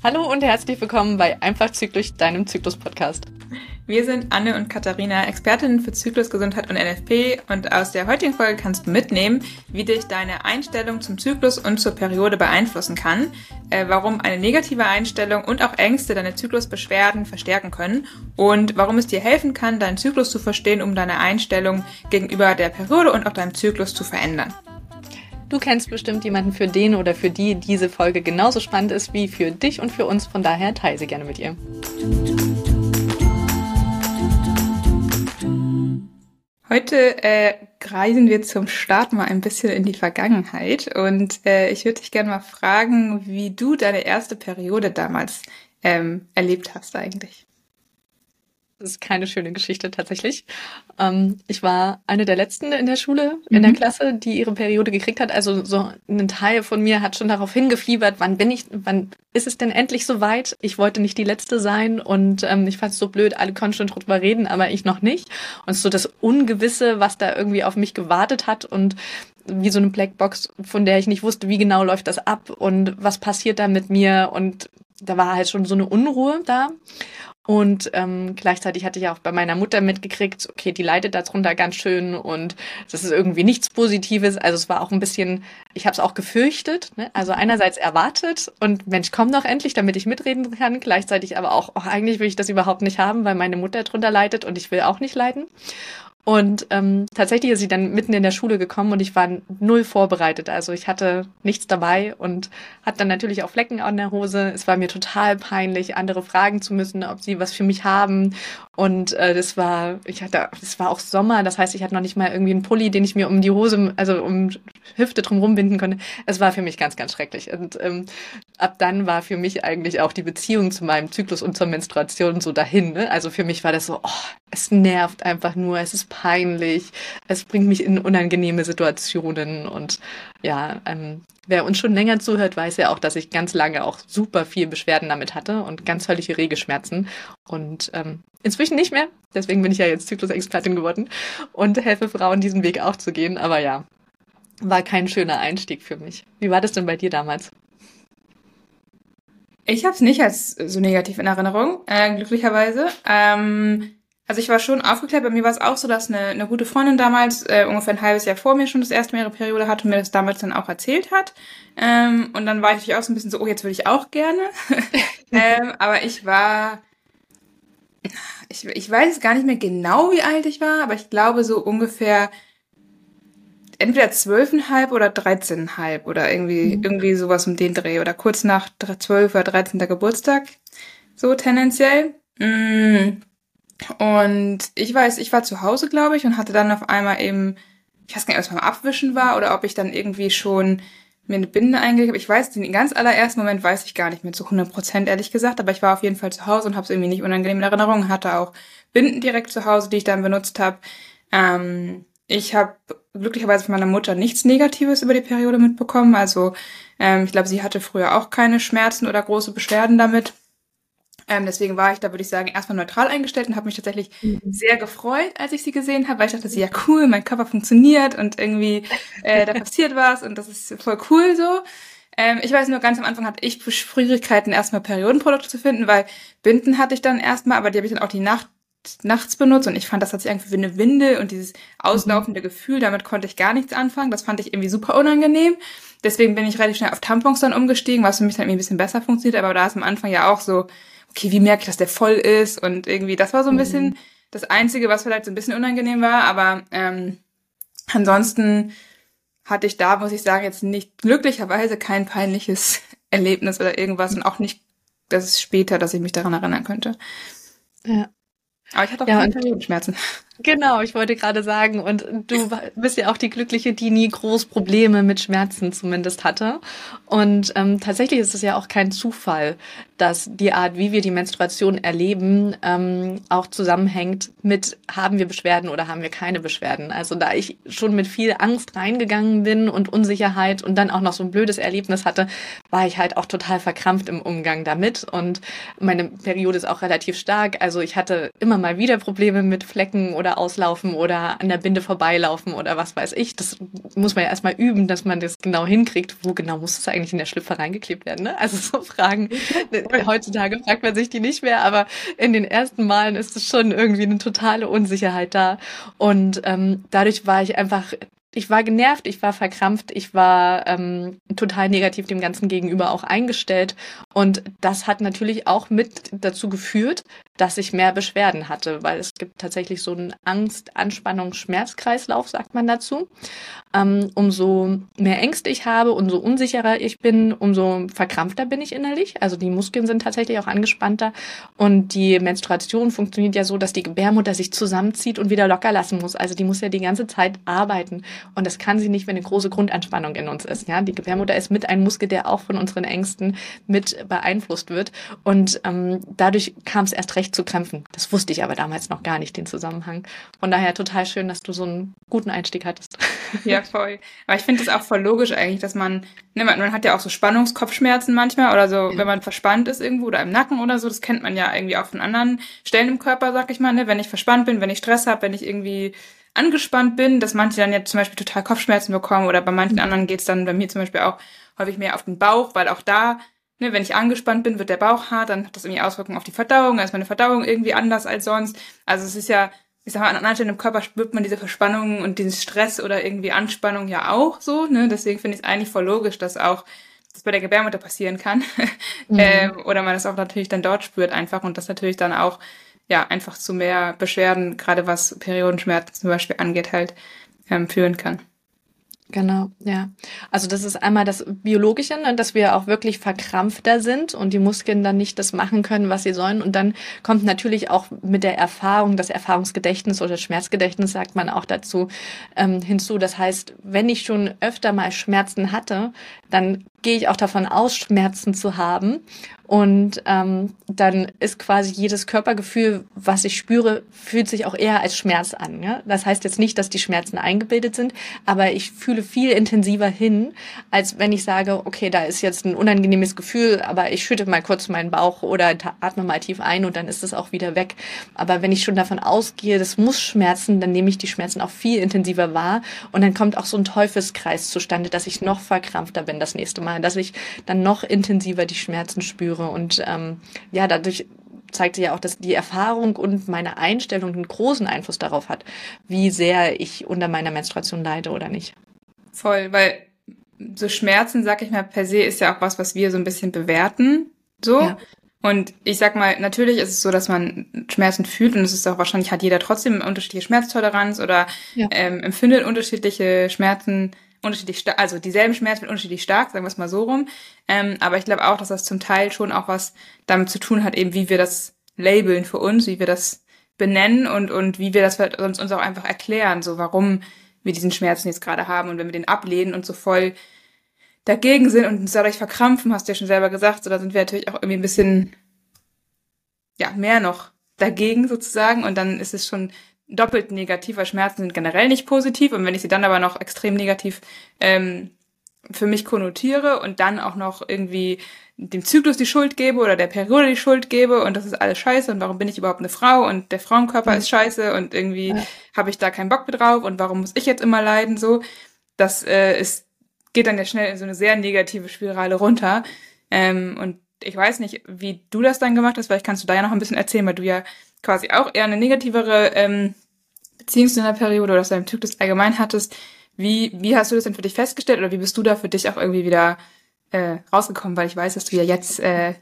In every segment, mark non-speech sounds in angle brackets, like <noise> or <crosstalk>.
Hallo und herzlich willkommen bei Einfach Zyklus, deinem Zyklus-Podcast. Wir sind Anne und Katharina, Expertinnen für Zyklusgesundheit und NFP und aus der heutigen Folge kannst du mitnehmen, wie dich deine Einstellung zum Zyklus und zur Periode beeinflussen kann, äh, warum eine negative Einstellung und auch Ängste deine Zyklusbeschwerden verstärken können und warum es dir helfen kann, deinen Zyklus zu verstehen, um deine Einstellung gegenüber der Periode und auch deinem Zyklus zu verändern. Du kennst bestimmt jemanden, für den oder für die diese Folge genauso spannend ist wie für dich und für uns. Von daher teile sie gerne mit ihr. Heute äh, reisen wir zum Start mal ein bisschen in die Vergangenheit und äh, ich würde dich gerne mal fragen, wie du deine erste Periode damals ähm, erlebt hast eigentlich. Das ist keine schöne Geschichte tatsächlich. Ähm, ich war eine der letzten in der Schule, in mhm. der Klasse, die ihre Periode gekriegt hat. Also so ein Teil von mir hat schon darauf hingefiebert, wann bin ich, wann ist es denn endlich soweit? Ich wollte nicht die letzte sein und ähm, ich fand es so blöd, alle konnten schon drüber reden, aber ich noch nicht. Und so das Ungewisse, was da irgendwie auf mich gewartet hat und wie so eine Blackbox, von der ich nicht wusste, wie genau läuft das ab und was passiert da mit mir und da war halt schon so eine Unruhe da. Und ähm, gleichzeitig hatte ich auch bei meiner Mutter mitgekriegt, okay, die leidet darunter ganz schön und das ist irgendwie nichts Positives. Also es war auch ein bisschen, ich habe es auch gefürchtet. Ne? Also einerseits erwartet und Mensch, komm doch endlich, damit ich mitreden kann. Gleichzeitig aber auch, oh, eigentlich will ich das überhaupt nicht haben, weil meine Mutter drunter leidet und ich will auch nicht leiden. Und ähm, tatsächlich ist sie dann mitten in der Schule gekommen und ich war null vorbereitet. Also ich hatte nichts dabei und hatte dann natürlich auch Flecken an der Hose. Es war mir total peinlich, andere fragen zu müssen, ob sie was für mich haben. Und äh, das war, ich hatte, es war auch Sommer, das heißt, ich hatte noch nicht mal irgendwie einen Pulli, den ich mir um die Hose, also um Hüfte drumherum binden konnte. Es war für mich ganz, ganz schrecklich. Und ähm, ab dann war für mich eigentlich auch die Beziehung zu meinem Zyklus und zur Menstruation so dahin. Ne? Also für mich war das so, oh, es nervt einfach nur, es ist peinlich, es bringt mich in unangenehme Situationen und ja, ähm, wer uns schon länger zuhört, weiß ja auch, dass ich ganz lange auch super viel Beschwerden damit hatte und ganz höllische Regelschmerzen und ähm, inzwischen nicht mehr. Deswegen bin ich ja jetzt Zyklusexpertin geworden und helfe Frauen diesen Weg auch zu gehen. Aber ja, war kein schöner Einstieg für mich. Wie war das denn bei dir damals? Ich habe es nicht als so negativ in Erinnerung, äh, glücklicherweise. Ähm, also ich war schon aufgeklärt. Bei mir war es auch so, dass eine, eine gute Freundin damals äh, ungefähr ein halbes Jahr vor mir schon das erste Mal ihre Periode hatte und mir das damals dann auch erzählt hat. Ähm, und dann war ich natürlich auch so ein bisschen so, oh, jetzt würde ich auch gerne. <laughs> ähm, aber ich war, ich, ich weiß gar nicht mehr genau, wie alt ich war, aber ich glaube so ungefähr entweder zwölfeinhalb oder dreizehnhalb oder irgendwie, mhm. irgendwie sowas um den Dreh oder kurz nach zwölf oder dreizehnter Geburtstag. So tendenziell. Mm. Und ich weiß, ich war zu Hause, glaube ich, und hatte dann auf einmal eben, ich weiß gar nicht, ob es beim Abwischen war oder ob ich dann irgendwie schon mir eine Binde eingelegt habe. Ich weiß, den ganz allerersten Moment weiß ich gar nicht mehr zu 100 Prozent, ehrlich gesagt, aber ich war auf jeden Fall zu Hause und habe es irgendwie nicht unangenehm in Erinnerung, hatte auch Binden direkt zu Hause, die ich dann benutzt habe. Ähm, ich habe glücklicherweise von meiner Mutter nichts Negatives über die Periode mitbekommen. Also ähm, ich glaube, sie hatte früher auch keine Schmerzen oder große Beschwerden damit. Ähm, deswegen war ich da, würde ich sagen, erstmal neutral eingestellt und habe mich tatsächlich mhm. sehr gefreut, als ich sie gesehen habe, weil ich dachte, sie ja cool, mein Körper funktioniert und irgendwie äh, da <laughs> passiert was und das ist voll cool so. Ähm, ich weiß nur, ganz am Anfang hatte ich Schwierigkeiten, erstmal Periodenprodukte zu finden, weil Binden hatte ich dann erstmal, aber die habe ich dann auch die Nacht nachts benutzt und ich fand, das hat sich irgendwie wie eine Winde und dieses auslaufende mhm. Gefühl, damit konnte ich gar nichts anfangen. Das fand ich irgendwie super unangenehm. Deswegen bin ich relativ schnell auf Tampons dann umgestiegen, was für mich dann irgendwie ein bisschen besser funktioniert, aber da ist am Anfang ja auch so, okay, wie merke ich, dass der voll ist? Und irgendwie, das war so ein mhm. bisschen das Einzige, was vielleicht so ein bisschen unangenehm war, aber ähm, ansonsten hatte ich da, muss ich sagen, jetzt nicht glücklicherweise kein peinliches <laughs> Erlebnis oder irgendwas und auch nicht, das ist später, dass ich mich daran erinnern könnte. Ja. Aber ich hatte auch ja, keine Periodenschmerzen. Genau, ich wollte gerade sagen, und du bist ja auch die Glückliche, die nie groß Probleme mit Schmerzen zumindest hatte. Und ähm, tatsächlich ist es ja auch kein Zufall, dass die Art, wie wir die Menstruation erleben, ähm, auch zusammenhängt mit, haben wir Beschwerden oder haben wir keine Beschwerden. Also da ich schon mit viel Angst reingegangen bin und Unsicherheit und dann auch noch so ein blödes Erlebnis hatte, war ich halt auch total verkrampft im Umgang damit. Und meine Periode ist auch relativ stark. Also ich hatte immer mal wieder Probleme mit Flecken oder Auslaufen oder an der Binde vorbeilaufen oder was weiß ich. Das muss man ja erstmal üben, dass man das genau hinkriegt. Wo genau muss es eigentlich in der Schlüpfer reingeklebt werden? Ne? Also so Fragen. <laughs> Heutzutage fragt man sich die nicht mehr, aber in den ersten Malen ist es schon irgendwie eine totale Unsicherheit da. Und ähm, dadurch war ich einfach ich war genervt, ich war verkrampft, ich war ähm, total negativ dem Ganzen gegenüber auch eingestellt. Und das hat natürlich auch mit dazu geführt, dass ich mehr Beschwerden hatte, weil es gibt tatsächlich so einen Angst, Anspannung, Schmerzkreislauf, sagt man dazu. Ähm, umso mehr Ängste ich habe, umso unsicherer ich bin, umso verkrampfter bin ich innerlich. Also die Muskeln sind tatsächlich auch angespannter. Und die Menstruation funktioniert ja so, dass die Gebärmutter sich zusammenzieht und wieder locker lassen muss. Also die muss ja die ganze Zeit arbeiten. Und das kann sie nicht, wenn eine große Grundanspannung in uns ist. Ja, die Gebärmutter ist mit ein Muskel, der auch von unseren Ängsten mit beeinflusst wird. Und ähm, dadurch kam es erst recht zu Krämpfen. Das wusste ich aber damals noch gar nicht, den Zusammenhang. Von daher total schön, dass du so einen guten Einstieg hattest. Ja, voll. Aber ich finde es auch voll logisch eigentlich, dass man, ne, man, man hat ja auch so Spannungskopfschmerzen manchmal oder so, wenn man verspannt ist irgendwo oder im Nacken oder so. Das kennt man ja irgendwie auch von anderen Stellen im Körper, sag ich mal, ne? Wenn ich verspannt bin, wenn ich Stress habe, wenn ich irgendwie angespannt bin, dass manche dann jetzt zum Beispiel total Kopfschmerzen bekommen oder bei manchen mhm. anderen geht's dann bei mir zum Beispiel auch häufig mehr auf den Bauch, weil auch da, ne, wenn ich angespannt bin, wird der Bauch hart, dann hat das irgendwie Auswirkungen auf die Verdauung, dann ist meine Verdauung irgendwie anders als sonst. Also es ist ja, ich sag mal, an anderen Stellen im Körper spürt man diese Verspannungen und diesen Stress oder irgendwie Anspannung ja auch so, ne, deswegen finde ich es eigentlich voll logisch, dass auch das bei der Gebärmutter passieren kann. <laughs> Mhm. ähm, oder man das auch natürlich dann dort spürt einfach und das natürlich dann auch ja einfach zu mehr Beschwerden, gerade was Periodenschmerzen zum Beispiel angeht, halt ähm, führen kann. Genau, ja. Also das ist einmal das Biologische, ne, dass wir auch wirklich verkrampfter sind und die Muskeln dann nicht das machen können, was sie sollen. Und dann kommt natürlich auch mit der Erfahrung, das Erfahrungsgedächtnis oder Schmerzgedächtnis sagt man auch dazu ähm, hinzu. Das heißt, wenn ich schon öfter mal Schmerzen hatte, dann gehe ich auch davon aus, Schmerzen zu haben. Und ähm, dann ist quasi jedes Körpergefühl, was ich spüre, fühlt sich auch eher als Schmerz an. Ja? Das heißt jetzt nicht, dass die Schmerzen eingebildet sind, aber ich fühle viel intensiver hin, als wenn ich sage, okay, da ist jetzt ein unangenehmes Gefühl, aber ich schütte mal kurz meinen Bauch oder atme mal tief ein und dann ist es auch wieder weg. Aber wenn ich schon davon ausgehe, das muss schmerzen, dann nehme ich die Schmerzen auch viel intensiver wahr und dann kommt auch so ein Teufelskreis zustande, dass ich noch verkrampfter bin das nächste Mal, dass ich dann noch intensiver die Schmerzen spüre. Und ähm, ja, dadurch zeigt sich ja auch, dass die Erfahrung und meine Einstellung einen großen Einfluss darauf hat, wie sehr ich unter meiner Menstruation leide oder nicht. Voll, weil so Schmerzen, sag ich mal, per se ist ja auch was, was wir so ein bisschen bewerten. So. Ja. Und ich sag mal, natürlich ist es so, dass man Schmerzen fühlt und es ist auch wahrscheinlich hat jeder trotzdem eine unterschiedliche Schmerztoleranz oder ja. ähm, empfindet unterschiedliche Schmerzen unterschiedlich stark, also dieselben Schmerzen sind unterschiedlich stark, sagen wir es mal so rum. Ähm, aber ich glaube auch, dass das zum Teil schon auch was damit zu tun hat, eben wie wir das labeln für uns, wie wir das benennen und, und wie wir das uns, uns auch einfach erklären, so warum wir diesen Schmerzen jetzt gerade haben und wenn wir den ablehnen und so voll dagegen sind und uns dadurch verkrampfen, hast du ja schon selber gesagt, so da sind wir natürlich auch irgendwie ein bisschen, ja, mehr noch dagegen sozusagen und dann ist es schon doppelt negativ, weil Schmerzen sind generell nicht positiv und wenn ich sie dann aber noch extrem negativ ähm, für mich konnotiere und dann auch noch irgendwie dem Zyklus die Schuld gebe oder der Periode die Schuld gebe und das ist alles scheiße und warum bin ich überhaupt eine Frau und der Frauenkörper mhm. ist scheiße und irgendwie ja. habe ich da keinen Bock mehr drauf und warum muss ich jetzt immer leiden so, das äh, ist geht dann ja schnell in so eine sehr negative Spirale runter ähm, und ich weiß nicht, wie du das dann gemacht hast, vielleicht kannst du da ja noch ein bisschen erzählen, weil du ja quasi auch eher eine negativere ähm, Beziehung zu einer Periode oder aus deinem Zyklus allgemein hattest. Wie, wie hast du das denn für dich festgestellt oder wie bist du da für dich auch irgendwie wieder äh, rausgekommen? Weil ich weiß, dass du ja jetzt äh,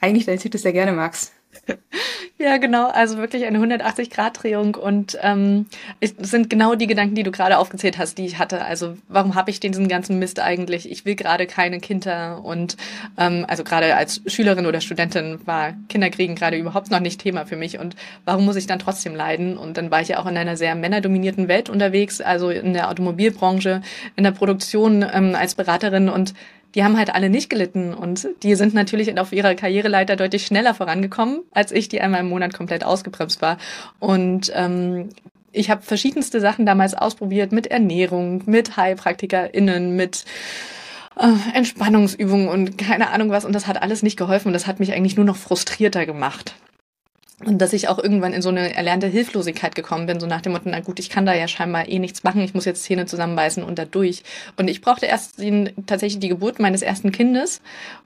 eigentlich deinen Zyklus sehr gerne magst. Ja, genau. Also wirklich eine 180-Grad-Drehung und ähm, es sind genau die Gedanken, die du gerade aufgezählt hast, die ich hatte. Also warum habe ich diesen ganzen Mist eigentlich? Ich will gerade keine Kinder und ähm, also gerade als Schülerin oder Studentin war Kinderkriegen gerade überhaupt noch nicht Thema für mich und warum muss ich dann trotzdem leiden? Und dann war ich ja auch in einer sehr männerdominierten Welt unterwegs, also in der Automobilbranche, in der Produktion ähm, als Beraterin und die haben halt alle nicht gelitten und die sind natürlich auf ihrer Karriereleiter deutlich schneller vorangekommen, als ich, die einmal im Monat komplett ausgebremst war. Und ähm, ich habe verschiedenste Sachen damals ausprobiert mit Ernährung, mit HeilpraktikerInnen, mit äh, Entspannungsübungen und keine Ahnung was. Und das hat alles nicht geholfen und das hat mich eigentlich nur noch frustrierter gemacht. Und dass ich auch irgendwann in so eine erlernte Hilflosigkeit gekommen bin, so nach dem Motto, na gut, ich kann da ja scheinbar eh nichts machen, ich muss jetzt Zähne zusammenbeißen und da durch. Und ich brauchte erst den, tatsächlich die Geburt meines ersten Kindes,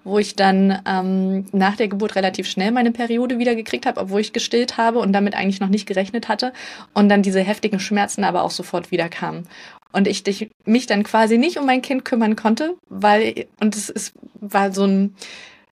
wo ich dann ähm, nach der Geburt relativ schnell meine Periode wieder gekriegt habe, obwohl ich gestillt habe und damit eigentlich noch nicht gerechnet hatte. Und dann diese heftigen Schmerzen aber auch sofort wieder kamen. Und ich mich dann quasi nicht um mein Kind kümmern konnte, weil, und es ist, war so ein,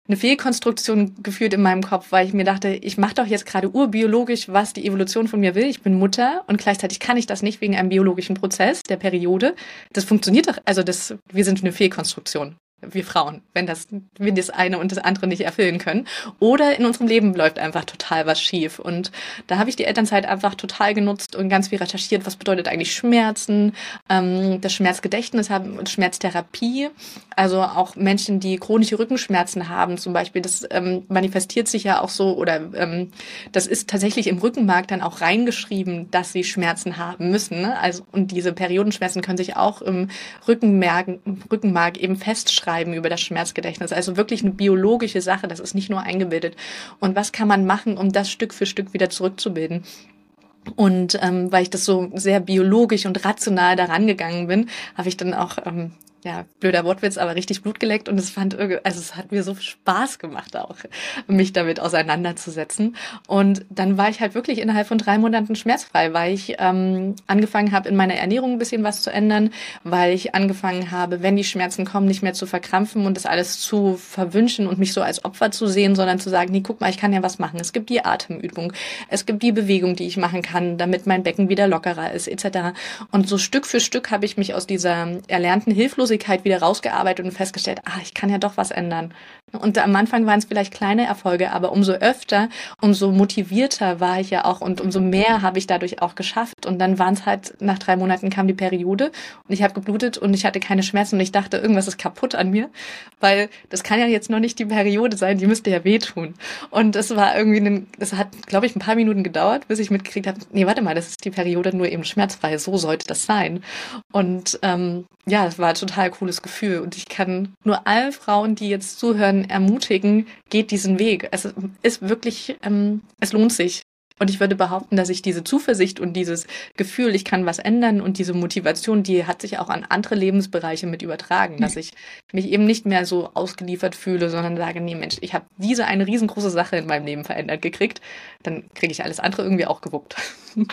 eine Fehlkonstruktion geführt in meinem Kopf, weil ich mir dachte, ich mache doch jetzt gerade urbiologisch, was die Evolution von mir will. Ich bin Mutter und gleichzeitig kann ich das nicht wegen einem biologischen Prozess der Periode. Das funktioniert doch, also das, wir sind eine Fehlkonstruktion wir Frauen, wenn das, wenn das eine und das andere nicht erfüllen können. Oder in unserem Leben läuft einfach total was schief. Und da habe ich die Elternzeit einfach total genutzt und ganz viel recherchiert, was bedeutet eigentlich Schmerzen, ähm, das Schmerzgedächtnis haben und Schmerztherapie. Also auch Menschen, die chronische Rückenschmerzen haben zum Beispiel, das ähm, manifestiert sich ja auch so oder ähm, das ist tatsächlich im Rückenmark dann auch reingeschrieben, dass sie Schmerzen haben müssen. Ne? Also und diese Periodenschmerzen können sich auch im Rückenmark, Rückenmark eben festschreiben schreiben über das Schmerzgedächtnis. Also wirklich eine biologische Sache, das ist nicht nur eingebildet. Und was kann man machen, um das Stück für Stück wieder zurückzubilden? Und ähm, weil ich das so sehr biologisch und rational daran gegangen bin, habe ich dann auch ähm, ja, blöder Wortwitz, aber richtig Blut geleckt und es fand also es hat mir so Spaß gemacht auch, mich damit auseinanderzusetzen. Und dann war ich halt wirklich innerhalb von drei Monaten schmerzfrei, weil ich ähm, angefangen habe, in meiner Ernährung ein bisschen was zu ändern, weil ich angefangen habe, wenn die Schmerzen kommen, nicht mehr zu verkrampfen und das alles zu verwünschen und mich so als Opfer zu sehen, sondern zu sagen, nee, guck mal, ich kann ja was machen. Es gibt die Atemübung, es gibt die Bewegung, die ich machen kann, damit mein Becken wieder lockerer ist, etc. Und so Stück für Stück habe ich mich aus dieser erlernten Hilflosigkeit Hilflosigkeit wieder rausgearbeitet und festgestellt, ah, ich kann ja doch was ändern. Und am Anfang waren es vielleicht kleine Erfolge, aber umso öfter, umso motivierter war ich ja auch und umso mehr habe ich dadurch auch geschafft. Und dann waren es halt, nach drei Monaten kam die Periode und ich habe geblutet und ich hatte keine Schmerzen und ich dachte, irgendwas ist kaputt an mir, weil das kann ja jetzt noch nicht die Periode sein, die müsste ja wehtun. Und es war irgendwie, ein, das hat, glaube ich, ein paar Minuten gedauert, bis ich mitgekriegt habe, nee, warte mal, das ist die Periode nur eben schmerzfrei, so sollte das sein. Und ähm, ja, es war ein total cooles Gefühl und ich kann nur alle Frauen, die jetzt zuhören, ermutigen, geht diesen Weg. Es ist wirklich, ähm, es lohnt sich. Und ich würde behaupten, dass ich diese Zuversicht und dieses Gefühl, ich kann was ändern und diese Motivation, die hat sich auch an andere Lebensbereiche mit übertragen, dass ich mich eben nicht mehr so ausgeliefert fühle, sondern sage, nee Mensch, ich habe diese eine riesengroße Sache in meinem Leben verändert gekriegt, dann kriege ich alles andere irgendwie auch gewuppt. <laughs>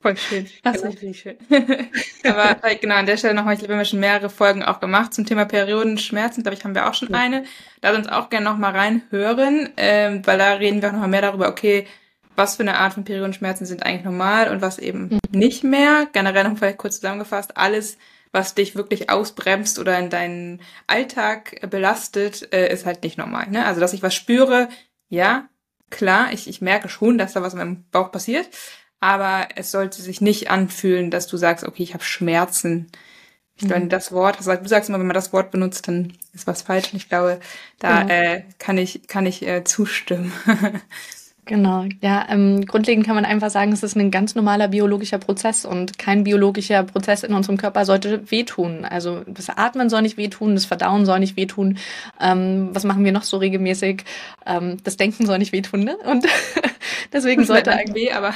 Voll schön. Das ist richtig schön. <laughs> Aber äh, genau, an der Stelle nochmal, ich glaube, wir haben schon mehrere Folgen auch gemacht zum Thema Periodenschmerzen. Glaube ich, haben wir auch schon ja. eine. Da uns auch gerne nochmal reinhören, ähm, weil da reden wir auch nochmal mehr darüber, okay, was für eine Art von Periodenschmerzen sind eigentlich normal und was eben mhm. nicht mehr. Generell noch vielleicht kurz zusammengefasst, alles, was dich wirklich ausbremst oder in deinen Alltag belastet, äh, ist halt nicht normal. Ne? Also, dass ich was spüre, ja, klar, ich, ich merke schon, dass da was in meinem Bauch passiert aber es sollte sich nicht anfühlen, dass du sagst, okay, ich habe Schmerzen. Ich mhm. glaube, das Wort, also du sagst immer, wenn man das Wort benutzt, dann ist was falsch. Und ich glaube, da mhm. äh, kann ich kann ich äh, zustimmen. <laughs> Genau, ja, ähm, grundlegend kann man einfach sagen, es ist ein ganz normaler biologischer Prozess und kein biologischer Prozess in unserem Körper sollte wehtun. Also das Atmen soll nicht wehtun, das Verdauen soll nicht wehtun. Ähm, was machen wir noch so regelmäßig? Ähm, das Denken soll nicht wehtun, ne? Und <laughs> deswegen sollte eigentlich weh, <laughs> aber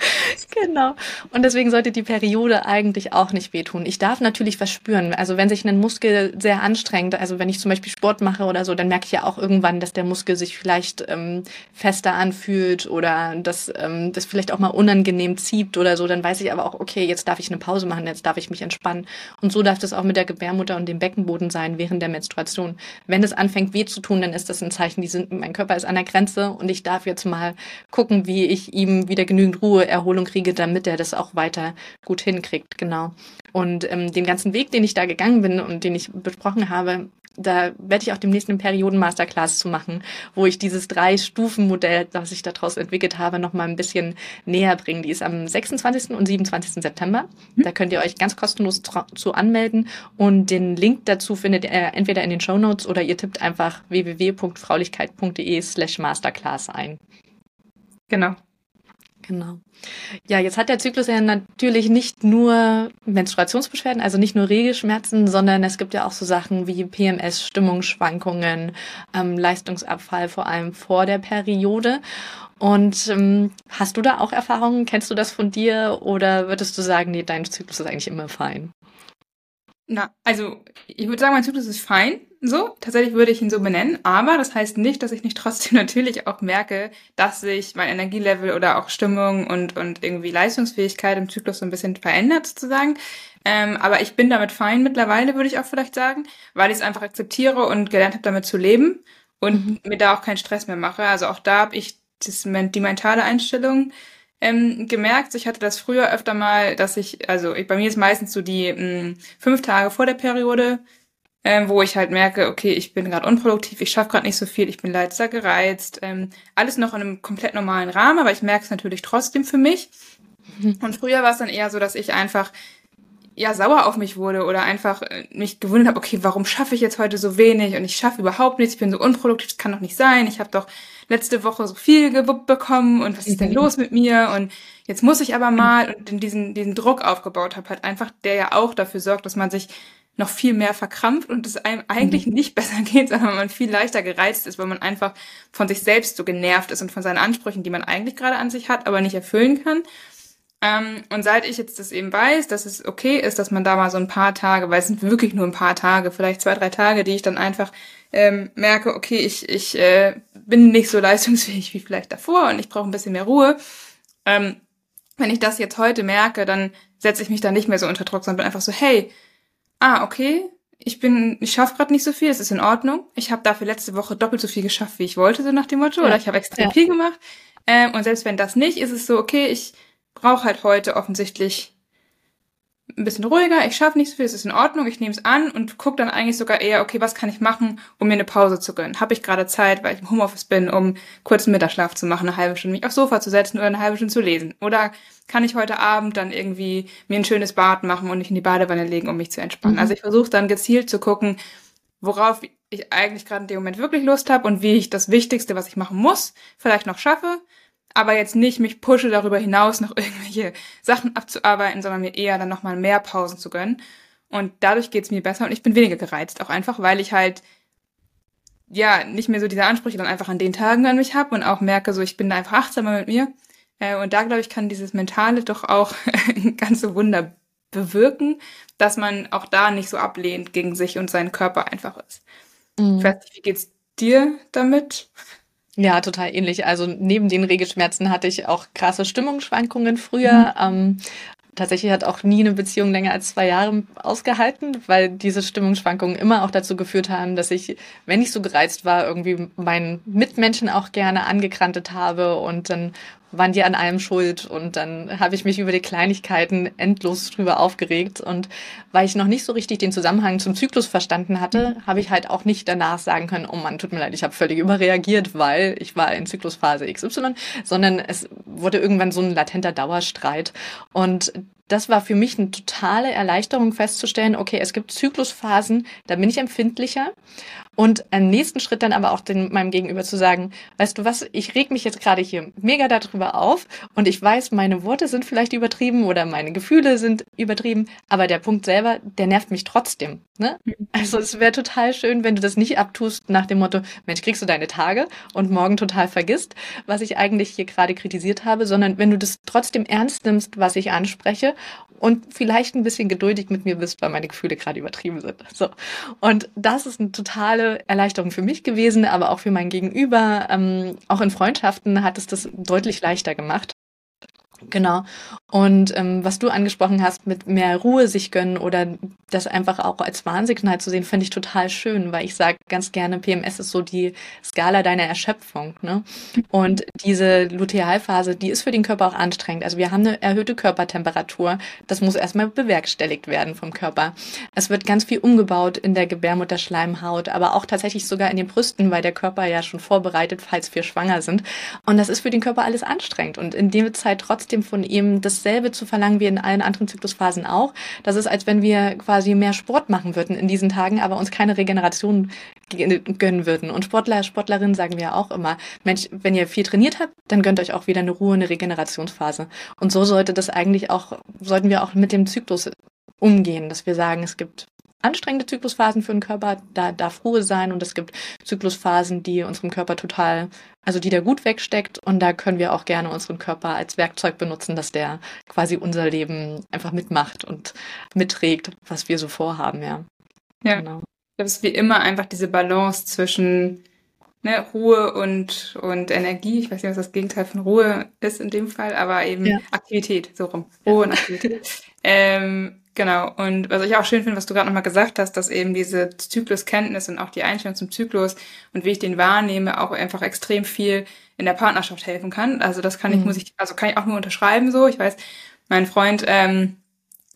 <laughs> genau. Und deswegen sollte die Periode eigentlich auch nicht wehtun. Ich darf natürlich was spüren. Also wenn sich ein Muskel sehr anstrengt, also wenn ich zum Beispiel Sport mache oder so, dann merke ich ja auch irgendwann, dass der Muskel sich vielleicht ähm, fester anfühlt oder dass ähm, das vielleicht auch mal unangenehm zieht oder so. Dann weiß ich aber auch, okay, jetzt darf ich eine Pause machen, jetzt darf ich mich entspannen. Und so darf das auch mit der Gebärmutter und dem Beckenboden sein während der Menstruation. Wenn es anfängt weh zu tun, dann ist das ein Zeichen, die sind, mein Körper ist an der Grenze und ich darf jetzt mal gucken, wie ich ihm wieder genügend Ruhe, Erholung kriege, damit er das auch weiter gut hinkriegt, genau. Und ähm, den ganzen Weg, den ich da gegangen bin und den ich besprochen habe, da werde ich auch demnächst eine Perioden-Masterclass zu machen, wo ich dieses Drei-Stufen-Modell, das ich daraus entwickelt habe, nochmal ein bisschen näher bringe. Die ist am 26. und 27. September. Mhm. Da könnt ihr euch ganz kostenlos zu anmelden und den Link dazu findet ihr entweder in den Show Notes oder ihr tippt einfach www.fraulichkeit.de slash Masterclass ein. Genau. Genau. Ja, jetzt hat der Zyklus ja natürlich nicht nur Menstruationsbeschwerden, also nicht nur Regelschmerzen, sondern es gibt ja auch so Sachen wie PMS, Stimmungsschwankungen, ähm, Leistungsabfall, vor allem vor der Periode. Und ähm, hast du da auch Erfahrungen? Kennst du das von dir oder würdest du sagen, nee, dein Zyklus ist eigentlich immer fein? Na, also ich würde sagen, mein Zyklus ist fein. So, tatsächlich würde ich ihn so benennen, aber das heißt nicht, dass ich nicht trotzdem <laughs> natürlich auch merke, dass sich mein Energielevel oder auch Stimmung und, und irgendwie Leistungsfähigkeit im Zyklus so ein bisschen verändert, sozusagen. Ähm, aber ich bin damit fein mittlerweile, würde ich auch vielleicht sagen, weil ich es einfach akzeptiere und gelernt habe, damit zu leben und mhm. mir da auch keinen Stress mehr mache. Also auch da habe ich das, die mentale Einstellung ähm, gemerkt. Ich hatte das früher öfter mal, dass ich, also ich, bei mir ist meistens so die mh, mm, fünf Tage vor der Periode, ähm, wo ich halt merke, okay, ich bin gerade unproduktiv, ich schaffe gerade nicht so viel, ich bin leider gereizt. Ähm, alles noch in einem komplett normalen Rahmen, aber ich merke es natürlich trotzdem für mich. Mhm. Und früher war es dann eher so, dass ich einfach ja sauer auf mich wurde oder einfach äh, mich gewundert habe, okay, warum schaffe ich jetzt heute so wenig und ich schaffe überhaupt nichts, ich bin so unproduktiv, das kann doch nicht sein. Ich habe doch letzte Woche so viel gewuppt bekommen und was ist denn mhm. los mit mir und jetzt muss ich aber mal und diesen, diesen Druck aufgebaut habe, halt einfach, der ja auch dafür sorgt, dass man sich noch viel mehr verkrampft und es einem eigentlich mhm. nicht <laughs> besser geht, sondern man viel leichter gereizt ist, weil man einfach von sich selbst so genervt ist und von seinen Ansprüchen, die man eigentlich gerade an sich hat, aber nicht erfüllen kann. Ähm, und seit ich jetzt das eben weiß, dass es okay ist, dass man da mal so ein paar Tage, weil es sind wirklich nur ein paar Tage, vielleicht zwei, drei Tage, die ich dann einfach ähm, merke, okay, ich, ich äh, bin nicht so <laughs> leistungsfähig wie vielleicht davor und ich brauche ein bisschen mehr Ruhe. Ähm, wenn ich das jetzt heute merke, dann setze ich mich da nicht mehr so unter Druck, sondern bin einfach so, hey, ah, okay, ich bin, ich schaffe gerade nicht so viel, es ist in Ordnung. Ich habe dafür letzte Woche doppelt so viel geschafft, wie ich wollte, so nach dem Motto, ja. oder ich habe extrem ja. viel gemacht. Ähm, und selbst wenn das nicht, ist es so, okay, ich brauche halt heute offensichtlich ein bisschen ruhiger, ich schaffe nicht so viel, es ist in Ordnung, ich nehme es an und gucke dann eigentlich sogar eher, okay, was kann ich machen, um mir eine Pause zu gönnen? Habe ich gerade Zeit, weil ich im Homeoffice bin, um kurz einen Mittagsschlaf zu machen, eine halbe Stunde mich aufs Sofa zu setzen oder eine halbe Stunde zu lesen? Oder kann ich heute Abend dann irgendwie mir ein schönes Bad machen und mich in die Badewanne legen, um mich zu entspannen? Mhm. Also ich versuche dann gezielt zu gucken, worauf ich eigentlich gerade in dem Moment wirklich Lust habe und wie ich das Wichtigste, was ich machen muss, vielleicht noch schaffe aber jetzt nicht mich pushe darüber hinaus, noch <laughs> irgendwelche Sachen abzuarbeiten, sondern mir eher dann nochmal mehr Pausen zu gönnen. Und dadurch geht's mir besser und ich bin weniger gereizt, auch einfach, weil ich halt ja nicht mehr so diese Ansprüche dann einfach an den Tagen an mich habe und auch merke, so ich bin da einfach achtsamer mit mir. Äh, und da glaube ich, kann dieses Mentale doch auch <laughs> ganze Wunder bewirken, dass man auch da nicht so ablehnt gegen sich und seinen Körper einfach ist. Mhm. Ich weiß nicht, wie geht's dir damit? Ja, total ähnlich. Also neben den Regelschmerzen hatte ich auch krasse Stimmungsschwankungen früher. Mhm. Ähm, tatsächlich hat auch nie eine Beziehung länger als zwei Jahre ausgehalten, weil diese Stimmungsschwankungen immer auch dazu geführt haben, dass ich, wenn ich so gereizt war, irgendwie meinen Mitmenschen auch gerne angekrantet habe und dann waren die an allem schuld und dann habe ich mich über die Kleinigkeiten endlos drüber aufgeregt. Und weil ich noch nicht so richtig den Zusammenhang zum Zyklus verstanden hatte, habe ich halt auch nicht danach sagen können, oh Mann, tut mir leid, ich habe völlig überreagiert, weil ich war in Zyklusphase XY, sondern es wurde irgendwann so ein latenter Dauerstreit. Und das war für mich eine totale Erleichterung festzustellen, okay, es gibt Zyklusphasen, da bin ich empfindlicher und im nächsten Schritt dann aber auch den, meinem Gegenüber zu sagen, weißt du was, ich reg mich jetzt gerade hier mega darüber auf und ich weiß, meine Worte sind vielleicht übertrieben oder meine Gefühle sind übertrieben, aber der Punkt selber, der nervt mich trotzdem. Ne? Mhm. Also es wäre total schön, wenn du das nicht abtust nach dem Motto, Mensch, kriegst du deine Tage und morgen total vergisst, was ich eigentlich hier gerade kritisiert habe, sondern wenn du das trotzdem ernst nimmst, was ich anspreche und vielleicht ein bisschen geduldig mit mir bist, weil meine Gefühle gerade übertrieben sind. So. Und das ist eine totale Erleichterung für mich gewesen, aber auch für mein Gegenüber. Ähm, auch in Freundschaften hat es das deutlich leichter gemacht. Genau. Und ähm, was du angesprochen hast, mit mehr Ruhe sich gönnen oder das einfach auch als Warnsignal zu sehen, finde ich total schön, weil ich sage ganz gerne, PMS ist so die Skala deiner Erschöpfung. Ne? Und diese Lutealphase, die ist für den Körper auch anstrengend. Also wir haben eine erhöhte Körpertemperatur. Das muss erstmal bewerkstelligt werden vom Körper. Es wird ganz viel umgebaut in der Gebärmutterschleimhaut, aber auch tatsächlich sogar in den Brüsten, weil der Körper ja schon vorbereitet, falls wir schwanger sind. Und das ist für den Körper alles anstrengend. Und in der Zeit trotzdem von ihm das dasselbe zu verlangen wie in allen anderen Zyklusphasen auch. Das ist, als wenn wir quasi mehr Sport machen würden in diesen Tagen, aber uns keine Regeneration gönnen würden. Und Sportler, Sportlerinnen sagen wir auch immer, Mensch, wenn ihr viel trainiert habt, dann gönnt euch auch wieder eine Ruhe, eine Regenerationsphase. Und so sollte das eigentlich auch, sollten wir auch mit dem Zyklus umgehen, dass wir sagen, es gibt anstrengende Zyklusphasen für den Körper, da darf Ruhe sein und es gibt Zyklusphasen, die unserem Körper total, also die der gut wegsteckt und da können wir auch gerne unseren Körper als Werkzeug benutzen, dass der quasi unser Leben einfach mitmacht und mitträgt, was wir so vorhaben, ja. Ja. Genau. Das ist wie immer einfach diese Balance zwischen ne, Ruhe und, und Energie. Ich weiß nicht, was das Gegenteil von Ruhe ist in dem Fall, aber eben ja. Aktivität, so rum. Ruhe ja. und Aktivität. <laughs> ähm, Genau. Und was ich auch schön finde, was du gerade nochmal gesagt hast, dass eben diese Zykluskenntnis und auch die Einstellung zum Zyklus und wie ich den wahrnehme, auch einfach extrem viel in der Partnerschaft helfen kann. Also das kann ich, mhm. muss ich, also kann ich auch nur unterschreiben so. Ich weiß, mein Freund ähm,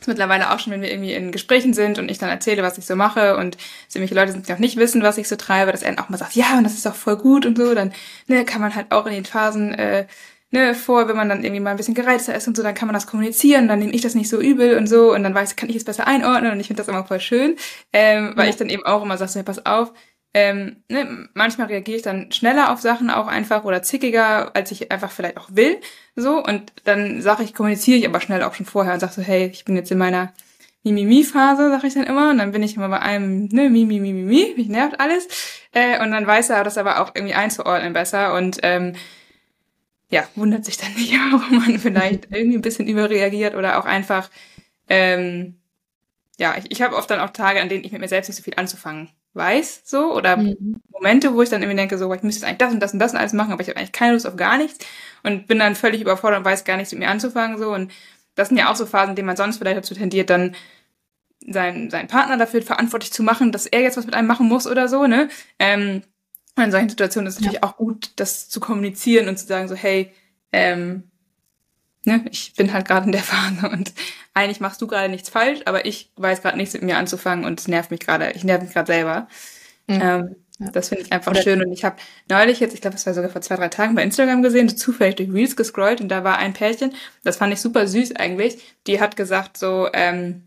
ist mittlerweile auch schon, wenn wir irgendwie in Gesprächen sind und ich dann erzähle, was ich so mache und irgendwelche Leute sind, die noch nicht wissen, was ich so treibe, dass er dann auch mal sagt, ja, und das ist doch voll gut und so, dann ne, kann man halt auch in den Phasen äh, ne, vor, wenn man dann irgendwie mal ein bisschen gereizter ist und so, dann kann man das kommunizieren, dann nehme ich das nicht so übel und so und dann weiß, kann ich es besser einordnen und ich finde das immer voll schön, ähm, weil ja. ich dann eben auch immer sage, so, pass auf, ähm, ne, manchmal reagiere ich dann schneller auf Sachen auch einfach oder zickiger, als ich einfach vielleicht auch will, so und dann sage ich, kommuniziere ich aber schnell auch schon vorher und sage so, hey, ich bin jetzt in meiner Mimimi-Phase, sag ich dann immer. Und dann bin ich immer bei einem, ne, Mimi, Mimi, Mimi, mich nervt alles. Äh, und dann weiß er das aber auch irgendwie einzuordnen besser. Und ähm, ja, wundert sich dann nicht, <laughs> warum man vielleicht irgendwie ein bisschen überreagiert oder auch einfach, ähm, ja, ich, ich habe oft dann auch Tage, an denen ich mit mir selbst nicht so viel anzufangen weiß, so, oder mhm. Momente, wo ich dann irgendwie denke, so, ich müsste jetzt eigentlich das und das und das und alles machen, aber ich habe eigentlich keine Lust auf gar nichts und bin dann völlig überfordert und weiß gar nichts mit mir anzufangen, so, und das sind ja auch so Phasen, in denen man sonst vielleicht dazu tendiert, dann seinen, seinen Partner dafür verantwortlich zu machen, dass er jetzt was mit einem machen muss oder so, ne, ähm, und in solchen Situationen ist es natürlich ja. auch gut, das zu kommunizieren und zu sagen so, hey, ähm, ne, ich bin halt gerade in der <laughs> Phase und eigentlich machst du gerade nichts falsch, aber ich weiß gerade nichts mit mir anzufangen und es nervt mich gerade, ich nerv mich gerade selber. Mhm. Ähm, ja. Das finde ich einfach Oder schön. Und ich habe neulich jetzt, ich glaube, es war sogar vor zwei, drei Tagen bei Instagram gesehen, so zufällig durch Reels gescrollt und da war ein Pärchen, das fand ich super süß eigentlich, die hat gesagt so, ähm,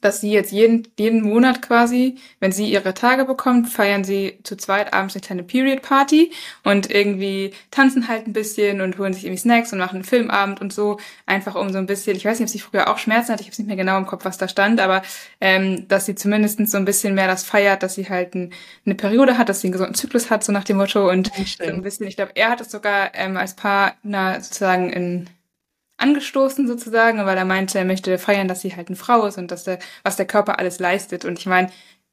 dass sie jetzt jeden, jeden Monat quasi, wenn sie ihre Tage bekommt, feiern sie zu zweit abends eine kleine Period Party und irgendwie tanzen halt ein bisschen und holen sich irgendwie Snacks und machen einen Filmabend und so, einfach um so ein bisschen, ich weiß nicht, ob sie früher auch Schmerzen hatte, ich habe nicht mehr genau im Kopf, was da stand, aber ähm, dass sie zumindest so ein bisschen mehr das feiert, dass sie halt ein, eine Periode hat, dass sie einen gesunden Zyklus hat, so nach dem Motto und so ein bisschen, ich glaube, er hat es sogar ähm, als Partner sozusagen in angestoßen sozusagen, weil er meinte, er möchte feiern, dass sie halt eine Frau ist und dass der, was der Körper alles leistet. Und ich meine,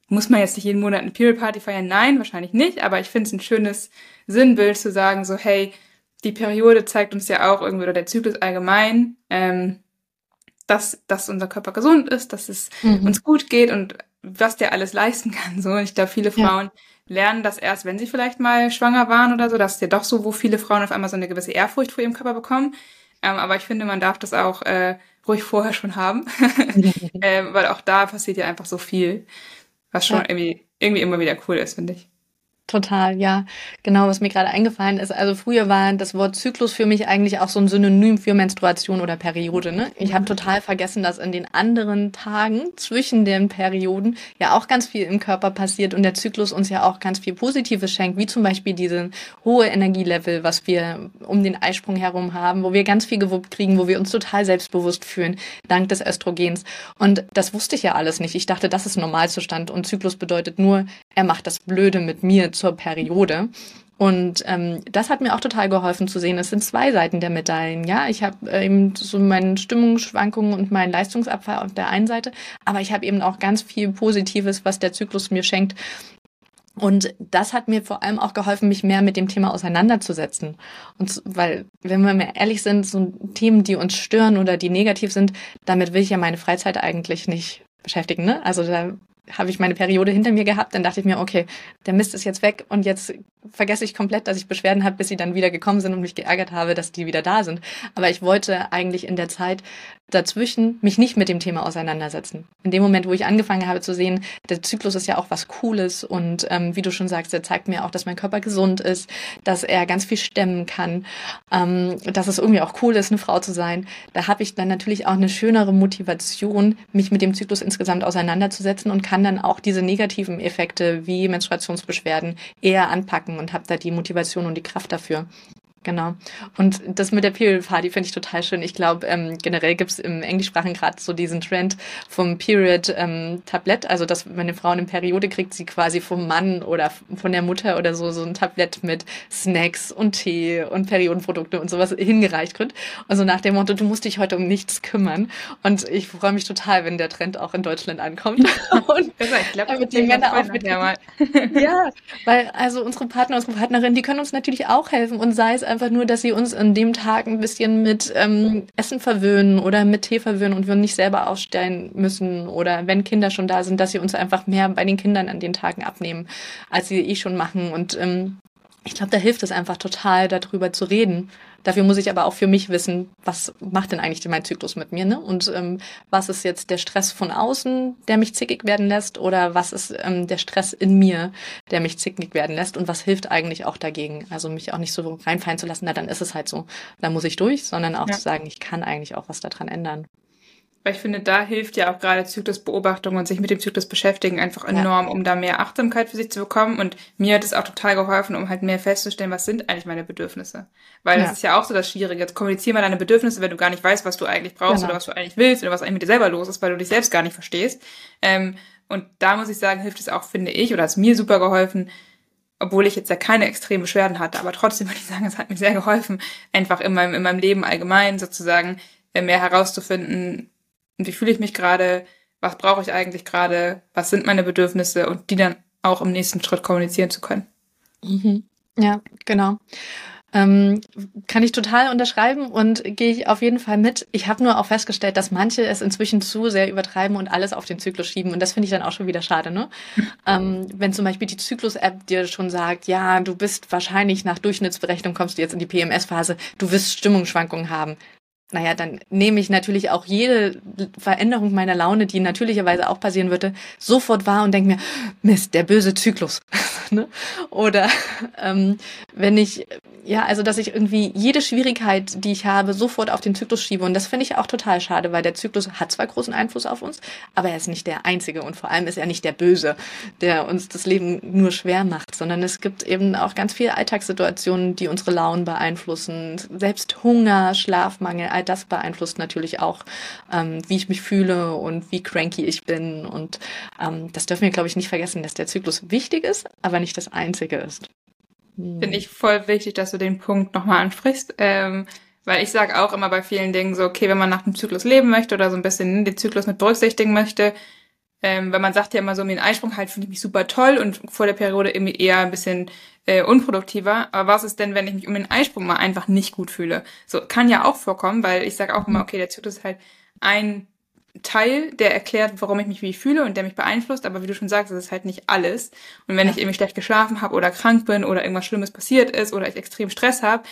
muss man jetzt nicht jeden Monat eine Period Party feiern? Nein, wahrscheinlich nicht, aber ich finde es ein schönes Sinnbild zu sagen, so, hey, die Periode zeigt uns ja auch irgendwie, oder der Zyklus allgemein, ähm, dass, dass unser Körper gesund ist, dass es mhm. uns gut geht und was der alles leisten <laughs> kann. So, ich glaube, viele Frauen ja. lernen das erst, wenn sie vielleicht mal schwanger waren oder so. Das ist ja doch so, wo viele Frauen auf einmal so eine gewisse Ehrfurcht vor ihrem Körper bekommen. Ähm, aber ich finde, man darf das auch äh, ruhig vorher schon haben, <laughs> ähm, weil auch da passiert ja einfach so viel, was schon ja. irgendwie, irgendwie immer wieder cool ist, finde ich. Total, ja. Genau, was mir gerade eingefallen ist. Also früher war das Wort Zyklus für mich eigentlich auch so ein Synonym für Menstruation oder Periode. Ne? Ich habe mhm. total vergessen, dass in den anderen Tagen zwischen den Perioden ja auch ganz viel im Körper passiert und der Zyklus uns ja auch ganz viel Positives schenkt, wie zum Beispiel diesen hohe Energielevel, was wir um den Eisprung herum haben, wo wir ganz viel gewuppt kriegen, wo wir uns total selbstbewusst fühlen, dank des Östrogens. Und das wusste ich ja alles nicht. Ich dachte, das ist Normalzustand und Zyklus bedeutet nur, er macht das Blöde mit mir zur Periode. Und ähm, das hat mir auch total geholfen zu sehen. Es sind zwei Seiten der Medaillen. Ja, ich habe äh, eben so meine Stimmungsschwankungen und meinen Leistungsabfall auf der einen Seite, aber ich habe eben auch ganz viel Positives, was der Zyklus mir schenkt. Und das hat mir vor allem auch geholfen, mich mehr mit dem Thema auseinanderzusetzen. Und weil, wenn wir mal ehrlich sind, so Themen, die uns stören oder die negativ sind, damit will ich ja meine Freizeit eigentlich nicht beschäftigen. Ne? Also da habe ich meine Periode hinter mir gehabt, dann dachte ich mir, okay, der Mist ist jetzt weg und jetzt vergesse ich komplett, dass ich Beschwerden habe, bis sie dann wieder gekommen sind und mich geärgert habe, dass die wieder da sind. Aber ich wollte eigentlich in der Zeit dazwischen mich nicht mit dem Thema auseinandersetzen. In dem Moment, wo ich angefangen habe zu sehen, der Zyklus ist ja auch was Cooles und ähm, wie du schon sagst, er zeigt mir auch, dass mein Körper gesund ist, dass er ganz viel stemmen kann, ähm, dass es irgendwie auch cool ist, eine Frau zu sein. Da habe ich dann natürlich auch eine schönere Motivation, mich mit dem Zyklus insgesamt auseinanderzusetzen und kann dann auch diese negativen Effekte wie Menstruationsbeschwerden eher anpacken und habe da die Motivation und die Kraft dafür. Genau. Und das mit der Period Party finde ich total schön. Ich glaube, ähm, generell gibt es im Englischsprachigen gerade so diesen Trend vom Period ähm, Tablett, also dass wenn eine Frau eine Periode kriegt, sie quasi vom Mann oder von der Mutter oder so so ein Tablett mit Snacks und Tee und Periodenprodukte und sowas hingereicht wird. Also nach dem Motto, du musst dich heute um nichts kümmern. Und ich freue mich total, wenn der Trend auch in Deutschland ankommt. <laughs> <laughs> und ich glaube, mit die Männer auch mit ja, weil also unsere Partner, unsere Partnerinnen, die können uns natürlich auch helfen und sei es einfach nur, dass sie uns an dem Tag ein bisschen mit ähm, Essen verwöhnen oder mit Tee verwöhnen und wir nicht selber aufstellen müssen. Oder wenn Kinder schon da sind, dass sie uns einfach mehr bei den Kindern an den Tagen abnehmen, als sie eh schon machen. Und ähm, ich glaube, da hilft es einfach total, darüber zu reden. Dafür muss ich aber auch für mich wissen, was macht denn eigentlich mein Zyklus mit mir, ne? Und ähm, was ist jetzt der Stress von außen, der mich zickig werden lässt, oder was ist ähm, der Stress in mir, der mich zickig werden lässt und was hilft eigentlich auch dagegen? Also mich auch nicht so reinfallen zu lassen, na dann ist es halt so, da muss ich durch, sondern auch ja. zu sagen, ich kann eigentlich auch was daran ändern. Weil ich finde, da hilft ja auch gerade Zyklusbeobachtung und sich mit dem Zyklus beschäftigen einfach enorm, ja. um da mehr Achtsamkeit für sich zu bekommen. Und mir hat es auch total geholfen, um halt mehr festzustellen, was sind eigentlich meine Bedürfnisse. Weil ja. das ist ja auch so das Schwierige. Jetzt kommunizier mal deine Bedürfnisse, wenn du gar nicht weißt, was du eigentlich brauchst genau. oder was du eigentlich willst oder was eigentlich mit dir selber los ist, weil du dich selbst gar nicht verstehst. Ähm, und da muss ich sagen, hilft es auch, finde ich, oder hat es mir super geholfen, obwohl ich jetzt ja keine extremen Beschwerden hatte, aber trotzdem <laughs> würde ich sagen, es hat mir sehr geholfen, einfach in meinem, in meinem Leben allgemein sozusagen äh, mehr herauszufinden, und wie fühle ich mich gerade, was brauche ich eigentlich gerade, was sind meine Bedürfnisse und die dann auch im nächsten Schritt kommunizieren zu können. Mhm. Ja, genau. Ähm, kann ich total unterschreiben und gehe ich auf jeden Fall mit. Ich habe nur auch festgestellt, dass manche es inzwischen zu sehr übertreiben und alles auf den Zyklus schieben. Und das finde ich dann auch schon wieder schade, ne? <laughs> ähm, wenn zum Beispiel die Zyklus-App dir schon sagt, ja, du bist wahrscheinlich nach Durchschnittsberechnung kommst du jetzt in die PMS-Phase, du wirst Stimmungsschwankungen haben naja, dann nehme ich natürlich auch jede Veränderung meiner Laune, die natürlicherweise auch passieren würde, sofort wahr und denke mir, Mist, der böse Zyklus. <laughs> Ne? Oder ähm, wenn ich, ja, also dass ich irgendwie jede Schwierigkeit, die ich habe, sofort auf den Zyklus schiebe. Und das finde ich auch total schade, weil der Zyklus hat zwar großen Einfluss auf uns, aber er ist nicht der einzige und vor allem ist er nicht der Böse, der uns das Leben nur schwer macht, sondern es gibt eben auch ganz viele Alltagssituationen, die unsere Launen beeinflussen. Selbst Hunger, Schlafmangel, all das beeinflusst natürlich auch, ähm, wie ich mich fühle und wie cranky ich bin. Und ähm, das dürfen wir, glaube ich, nicht vergessen, dass der Zyklus wichtig ist, aber nicht das Einzige ist. Hm. Finde ich voll wichtig, dass du den Punkt nochmal ansprichst. Ähm, weil ich sage auch immer bei vielen Dingen so, okay, wenn man nach dem Zyklus leben möchte oder so ein bisschen den Zyklus mit berücksichtigen möchte, ähm, weil man sagt ja immer so, um den Einsprung halt finde ich mich super toll und vor der Periode irgendwie eher ein bisschen äh, unproduktiver. Aber was ist denn, wenn ich mich um den Einsprung mal einfach nicht gut fühle? So kann ja auch vorkommen, weil ich sage auch immer, okay, der Zyklus ist halt ein Teil, der erklärt, warum ich mich wie fühle und der mich beeinflusst, aber wie du schon sagst, das ist halt nicht alles. Und wenn ja. ich irgendwie schlecht geschlafen habe oder krank bin oder irgendwas Schlimmes passiert ist oder ich extrem Stress habe,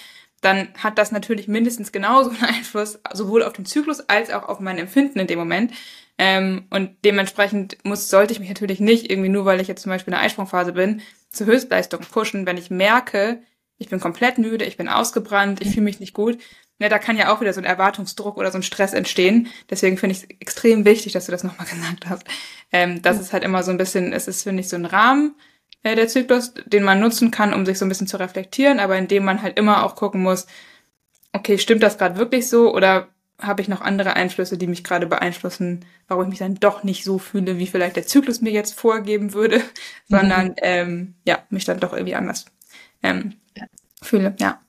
dann hat das natürlich mindestens genauso einen Einfluss, sowohl auf den Zyklus als auch auf mein Empfinden in dem Moment. Ähm, und dementsprechend muss, sollte ich mich natürlich nicht irgendwie nur, weil ich jetzt zum Beispiel in der Eisprungphase bin, zur Höchstleistung pushen, wenn ich merke, ich bin komplett müde, ich bin ausgebrannt, ich fühle mich nicht gut. Ne, da kann ja auch wieder so ein Erwartungsdruck oder so ein Stress entstehen. Deswegen finde ich es extrem wichtig, dass du das nochmal <laughs> gesagt hast. Ähm, das ist halt immer so ein bisschen, es ist, finde ich, so ein Rahmen, äh, der Zyklus, den man nutzen kann, um sich so ein bisschen zu reflektieren, aber in dem man halt immer auch gucken muss, okay, stimmt das gerade wirklich so oder habe ich noch andere Einflüsse, die mich gerade beeinflussen, warum ich mich dann doch nicht so fühle, wie vielleicht der Zyklus mir jetzt vorgeben würde, mhm. sondern ähm, ja, mich dann doch irgendwie anders ähm, ja. fühle, ja.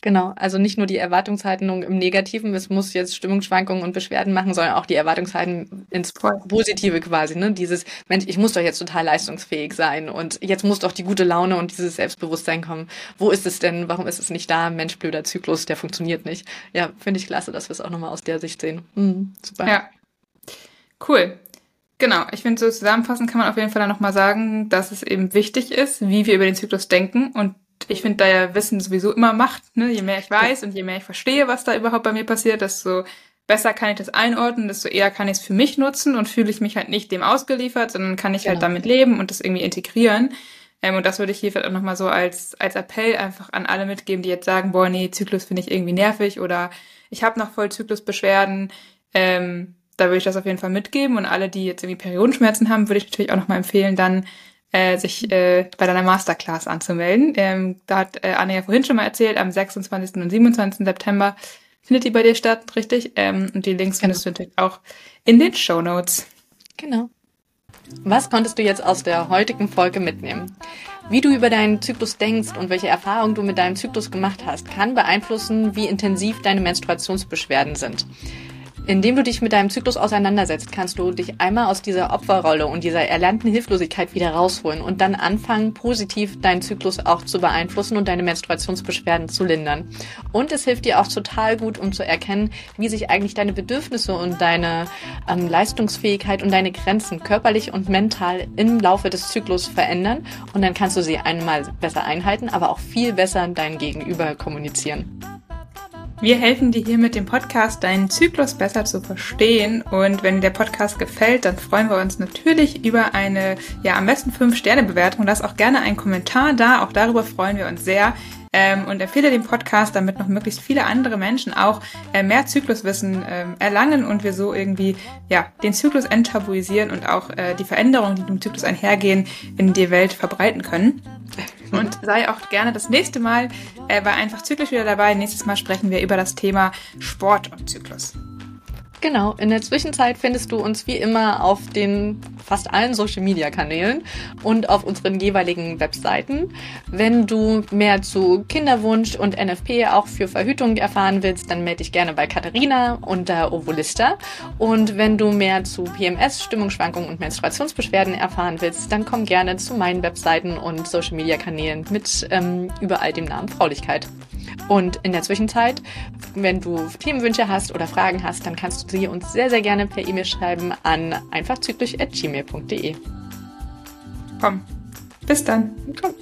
Genau, also nicht nur die Erwartungshaltung im Negativen, es muss jetzt Stimmungsschwankungen und Beschwerden machen, sondern auch die Erwartungshaltung ins Positive quasi, ne? Dieses, Mensch, ich muss doch jetzt total leistungsfähig sein und jetzt muss doch die gute Laune und dieses Selbstbewusstsein kommen. Wo ist es denn? Warum ist es nicht da? Mensch, blöder Zyklus, der funktioniert nicht. Ja, finde ich klasse, dass wir es auch nochmal aus der Sicht sehen. Mhm, super. Ja. Cool. Genau, ich finde, so zusammenfassend kann man auf jeden Fall dann nochmal sagen, dass es eben wichtig ist, wie wir über den Zyklus denken und ich finde da ja Wissen sowieso immer Macht. Ne? Je mehr ich weiß und je mehr ich verstehe, was da überhaupt bei mir passiert, desto besser kann ich das einordnen, desto eher kann ich es für mich nutzen und fühle ich mich halt nicht dem ausgeliefert, sondern kann ich halt genau. halt damit leben und das irgendwie integrieren. Ähm, und das würde ich hier vielleicht auch nochmal so als, als Appell einfach an alle mitgeben, die jetzt sagen, boah, nee, Zyklus finde ich irgendwie nervig oder ich habe noch voll Zyklusbeschwerden. Ähm, da würde ich das auf jeden Fall mitgeben. Und alle, die jetzt irgendwie Periodenschmerzen haben, würde ich natürlich auch nochmal empfehlen, dann äh, sich äh, bei deiner Masterclass anzumelden. Ähm, da hat äh, Anne ja vorhin schon mal erzählt, am 26. und 27. September findet die bei dir statt, richtig? Ähm, und die Links findest du natürlich auch in den Show Notes. Genau. Was konntest du jetzt aus der heutigen Folge mitnehmen? Wie du über deinen Zyklus denkst und welche Erfahrungen du mit deinem Zyklus gemacht hast, kann beeinflussen, wie intensiv deine Menstruationsbeschwerden sind. Indem du dich mit deinem Zyklus auseinandersetzt, kannst du dich einmal aus dieser Opferrolle und dieser erlernten Hilflosigkeit wieder rausholen und dann anfangen, positiv deinen Zyklus auch zu beeinflussen und deine Menstruationsbeschwerden zu lindern. Und es hilft dir auch total gut, um zu erkennen, wie sich eigentlich deine Bedürfnisse und deine ähm, Leistungsfähigkeit und deine Grenzen körperlich und mental im Laufe des Zyklus verändern. Und dann kannst du sie einmal besser einhalten, aber auch viel besser dein Gegenüber kommunizieren. Wir helfen dir hier mit dem Podcast, deinen Zyklus besser zu verstehen. Und wenn dir der Podcast gefällt, dann freuen wir uns natürlich über eine, ja, am besten 5-Sterne-Bewertung. Lass auch gerne einen Kommentar da. Auch darüber freuen wir uns sehr. Ähm, und empfehle den Podcast, damit noch möglichst viele andere Menschen auch äh, mehr Zykluswissen ähm, erlangen und wir so irgendwie ja den Zyklus enttabuisieren und auch äh, die Veränderungen, die mit dem Zyklus einhergehen, in die Welt verbreiten können. <laughs> Und sei auch gerne das nächste Mal äh, bei Einfach Zyklisch wieder dabei. Nächstes Mal sprechen wir über das Thema Sport und Zyklus. Genau, in der Zwischenzeit findest du uns wie immer auf den fast allen Social Media Kanälen und auf unseren jeweiligen Webseiten. Wenn du mehr zu Kinderwunsch und NFP auch für Verhütung erfahren willst, dann melde dich gerne bei Katharina unter Ovolista. Und wenn du mehr zu PMS, Stimmungsschwankungen und Menstruationsbeschwerden erfahren willst, dann komm gerne zu meinen Webseiten und Social Media Kanälen mit ähm, überall dem Namen Fraulichkeit. Und in der Zwischenzeit, wenn du Themenwünsche hast oder Fragen hast, dann kannst du sie uns sehr, sehr gerne per E-Mail schreiben an einfachzyklisch.gmail.de. Komm, bis dann. Komm.